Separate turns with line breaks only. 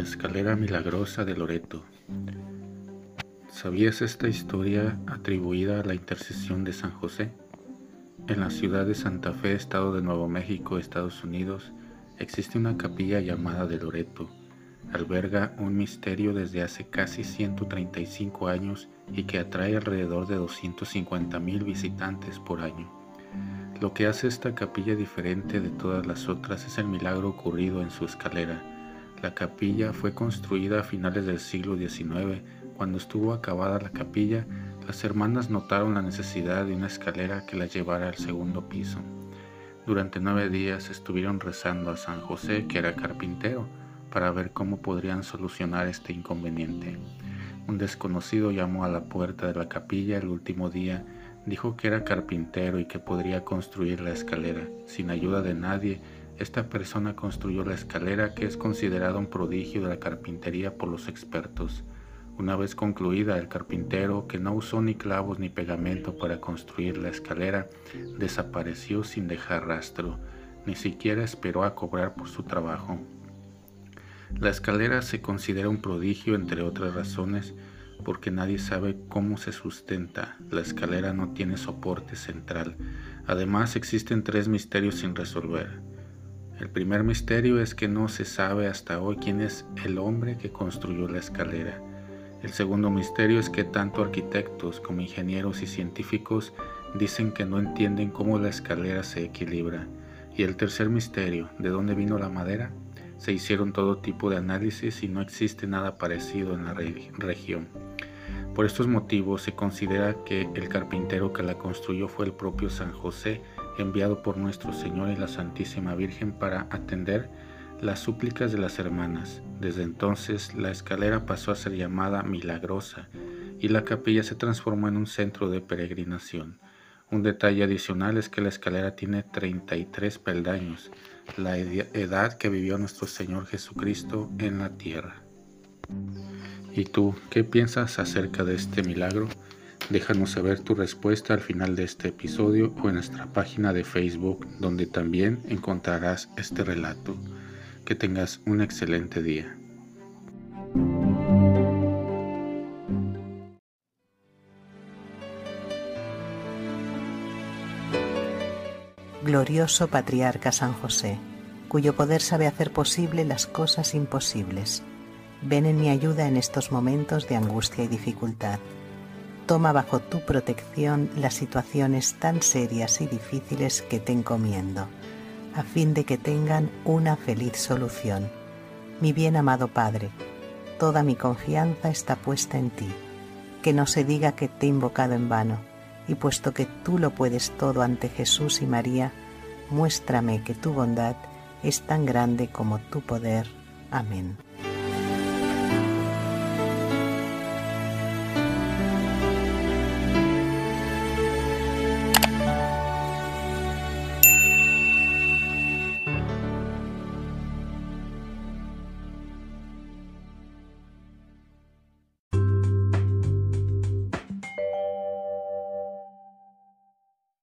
escalera milagrosa de Loreto. ¿Sabías esta historia atribuida a la intercesión de San José? En la ciudad de Santa Fe, Estado de Nuevo México, Estados Unidos, existe una capilla llamada de Loreto. Alberga un misterio desde hace casi 135 años y que atrae alrededor de 250 mil visitantes por año. Lo que hace esta capilla diferente de todas las otras es el milagro ocurrido en su escalera la capilla fue construida a finales del siglo XIX. Cuando estuvo acabada la capilla, las hermanas notaron la necesidad de una escalera que la llevara al segundo piso. Durante nueve días estuvieron rezando a San José, que era carpintero, para ver cómo podrían solucionar este inconveniente. Un desconocido llamó a la puerta de la capilla el último día, dijo que era carpintero y que podría construir la escalera, sin ayuda de nadie, esta persona construyó la escalera que es considerada un prodigio de la carpintería por los expertos. Una vez concluida, el carpintero, que no usó ni clavos ni pegamento para construir la escalera, desapareció sin dejar rastro, ni siquiera esperó a cobrar por su trabajo. La escalera se considera un prodigio entre otras razones porque nadie sabe cómo se sustenta. La escalera no tiene soporte central. Además existen tres misterios sin resolver. El primer misterio es que no se sabe hasta hoy quién es el hombre que construyó la escalera. El segundo misterio es que tanto arquitectos como ingenieros y científicos dicen que no entienden cómo la escalera se equilibra. Y el tercer misterio, ¿de dónde vino la madera? Se hicieron todo tipo de análisis y no existe nada parecido en la región. Por estos motivos se considera que el carpintero que la construyó fue el propio San José, enviado por nuestro Señor y la Santísima Virgen para atender las súplicas de las hermanas. Desde entonces la escalera pasó a ser llamada milagrosa y la capilla se transformó en un centro de peregrinación. Un detalle adicional es que la escalera tiene 33 peldaños, la edad que vivió nuestro Señor Jesucristo en la tierra. ¿Y tú qué piensas acerca de este milagro? Déjanos saber tu respuesta al final de este episodio o en nuestra página de Facebook donde también encontrarás este relato. Que tengas un excelente día.
Glorioso Patriarca San José, cuyo poder sabe hacer posible las cosas imposibles. Ven en mi ayuda en estos momentos de angustia y dificultad Toma bajo tu protección las situaciones tan serias y difíciles que te encomiendo, a fin de que tengan una feliz solución. Mi bien amado Padre, toda mi confianza está puesta en ti. Que no se diga que te he invocado en vano, y puesto que tú lo puedes todo ante Jesús y María, muéstrame que tu bondad es tan grande como tu poder. Amén.